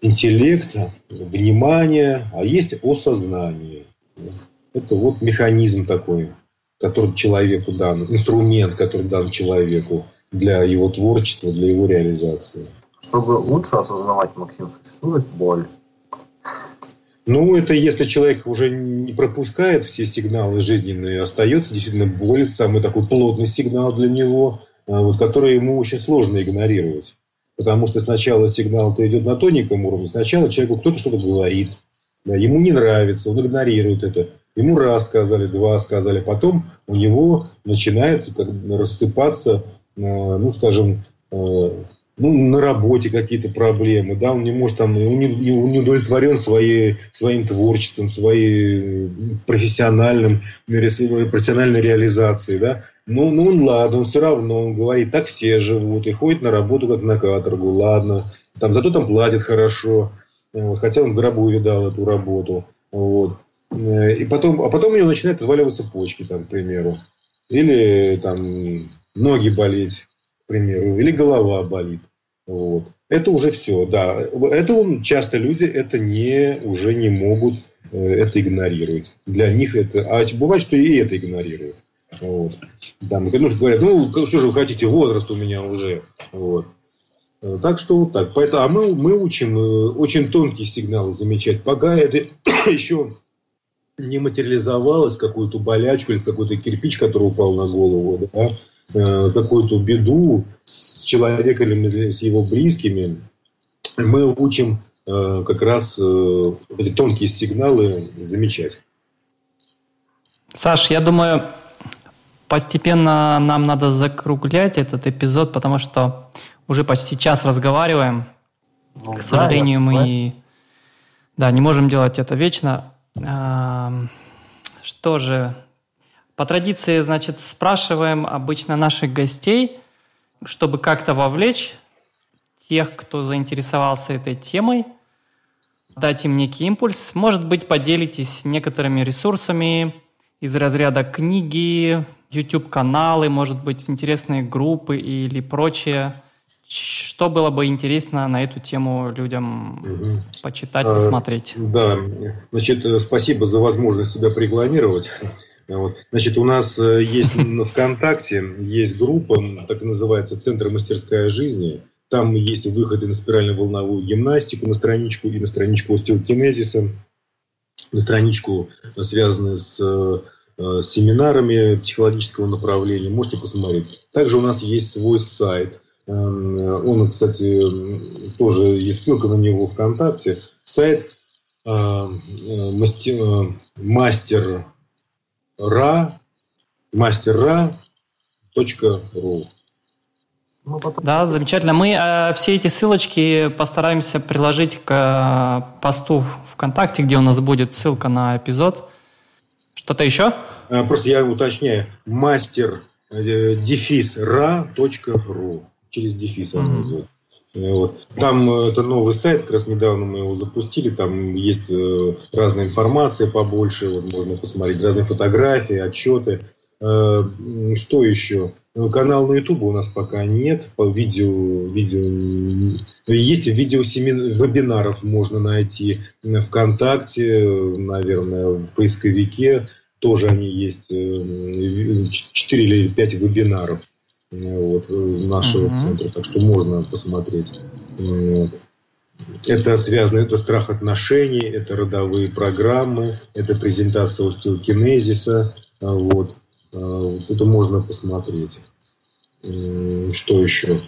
S3: интеллект, внимание, а есть осознание. Это вот механизм такой, который человеку дан, инструмент, который дан человеку для его творчества, для его реализации.
S2: Чтобы лучше осознавать, Максим, существует боль.
S3: Ну, это если человек уже не пропускает все сигналы жизненные, остается действительно боль, самый такой плотный сигнал для него, а, вот, который ему очень сложно игнорировать. Потому что сначала сигнал-то идет на тоненьком уровне. Сначала человеку кто-то что-то говорит. Да, ему не нравится, он игнорирует это. Ему раз сказали, два сказали. Потом у него начинает как, рассыпаться, э, ну, скажем, э, ну, на работе какие-то проблемы, да, он не может там, он не, удовлетворен своей, своим творчеством, своей профессиональным, профессиональной реализацией, да, ну, ну, ладно, он все равно, он говорит, так все живут, и ходит на работу как на каторгу, ладно, там, зато там платят хорошо, вот, хотя он в гробу видал эту работу, вот, и потом, а потом у него начинают отваливаться почки, там, к примеру, или там ноги болеть, к примеру, или голова болит. Вот. Это уже все, да. Это часто люди это не, уже не могут э, это игнорировать. Для них это... А бывает, что и это игнорируют. Вот. Там, ну, говорят, ну, что же вы хотите, возраст у меня уже. Вот. Э, так что вот так. Поэтому, а мы, мы учим э, очень тонкие сигналы замечать. Пока это <coughs> еще не материализовалось, какую-то болячку или какой-то кирпич, который упал на голову, да, какую-то беду с человеком или с его близкими, мы учим э, как раз э, эти тонкие сигналы замечать.
S1: Саш, я думаю, постепенно нам надо закруглять этот эпизод, потому что уже почти час разговариваем. Ну, К сожалению, да, мы да, не можем делать это вечно. Что же, по традиции, значит, спрашиваем обычно наших гостей, чтобы как-то вовлечь тех, кто заинтересовался этой темой, дать им некий импульс. Может быть, поделитесь некоторыми ресурсами из разряда книги, YouTube-каналы, может быть, интересные группы или прочее. Что было бы интересно на эту тему людям угу. почитать, посмотреть?
S3: А, да, значит, э, спасибо за возможность себя рекламировать. Вот. Значит, у нас э, есть <laughs> ВКонтакте есть группа, так и называется «Центр мастерская жизни». Там есть выходы на спирально-волновую гимнастику, на страничку и на страничку остеокинезиса, на страничку, связанную с, э, с семинарами психологического направления. Можете посмотреть. Также у нас есть свой сайт. Эм, он, кстати, тоже есть ссылка на него ВКонтакте. Сайт э, мастер, Ра, мастер Ра .ру.
S1: Ну, да, замечательно. Мы э, все эти ссылочки постараемся приложить к э, посту ВКонтакте, где у нас будет ссылка на эпизод. Что-то еще?
S3: А, просто я уточняю. Мастер э, дефис ра.ру. Через дефис mm-hmm. Э, вот. Там э, это новый сайт, как раз недавно мы его запустили, там есть разная информация побольше, вот можно посмотреть разные фотографии, отчеты. Что еще? Канал на YouTube у нас пока нет, по видео, видео есть видео вебинаров можно найти ВКонтакте, наверное, в поисковике тоже они есть, 4 э, или 5 вебинаров э, вот, нашего uh-huh. центра, так что можно посмотреть. Это связано, это страх отношений, это родовые программы, это презентация остеокинезиса, вот. Э, это можно посмотреть. Что еще?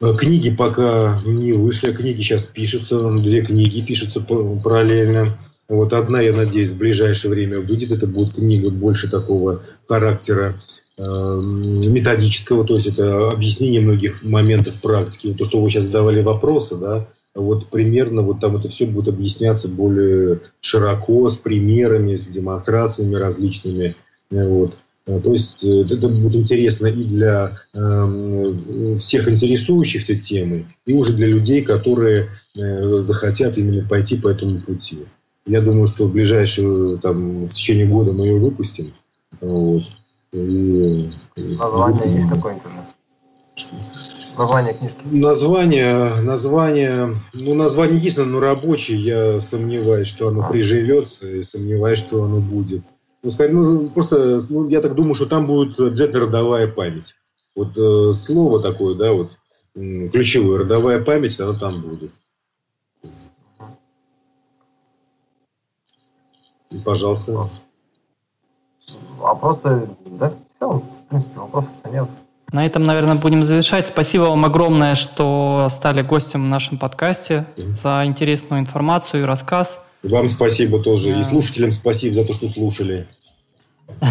S3: Э, книги пока не вышли, а книги сейчас пишутся, две книги пишутся параллельно. Вот одна, я надеюсь, в ближайшее время выйдет. Это будет книга больше такого характера э, методического, то есть это объяснение многих моментов практики. То, что вы сейчас задавали вопросы, да, вот примерно вот там это все будет объясняться более широко, с примерами, с демонстрациями различными. Вот. Э, то есть э, это будет интересно и для э, всех интересующихся темой, и уже для людей, которые э, захотят именно пойти по этому пути. Я думаю, что в ближайшую, там, в течение года мы ее выпустим. Вот.
S2: И, Название и, есть какое-нибудь уже? Название книжки?
S3: Название, название, ну, название есть, но рабочее. Я сомневаюсь, что оно а. приживется, и сомневаюсь, что оно будет. Ну, скорее, ну, просто, ну, я так думаю, что там будет обязательно родовая память. Вот э, слово такое, да, вот ключевое, родовая память, оно там будет. Пожалуйста.
S2: А просто, да, все, в принципе, вопросов-то нет.
S1: На этом, наверное, будем завершать. Спасибо вам огромное, что стали гостем в нашем подкасте, за интересную информацию и рассказ.
S3: Вам спасибо тоже. И слушателям спасибо за то, что слушали. <laughs>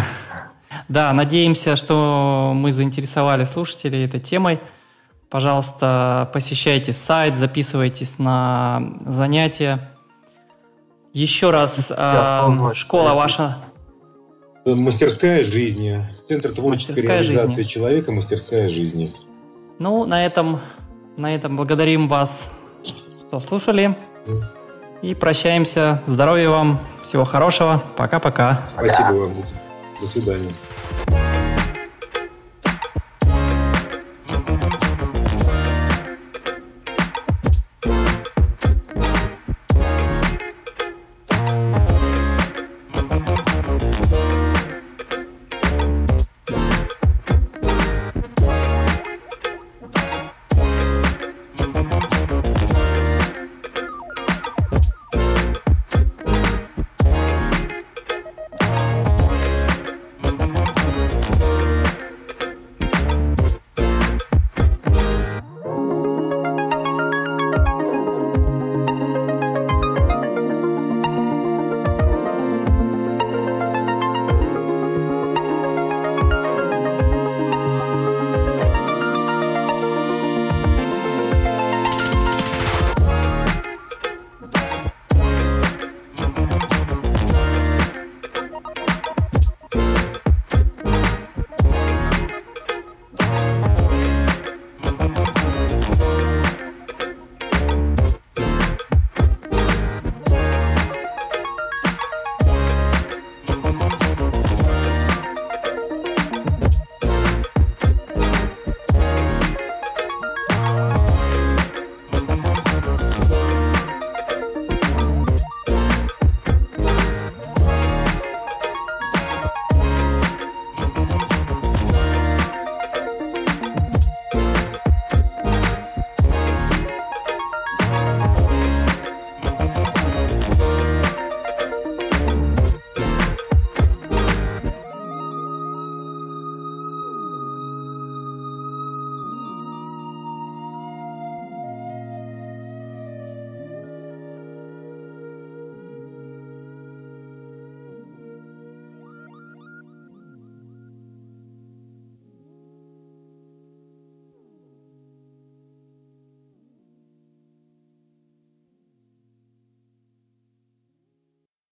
S1: Да, надеемся, что мы заинтересовали слушателей этой темой. Пожалуйста, посещайте сайт, записывайтесь на занятия. Еще раз, э, школа ваша...
S3: Мастерская жизни. Центр творческой мастерская реализации жизни. человека, мастерская жизни.
S1: Ну, на этом, на этом благодарим вас, что слушали. И прощаемся. Здоровья вам, всего хорошего. Пока-пока.
S3: Спасибо вам. До свидания.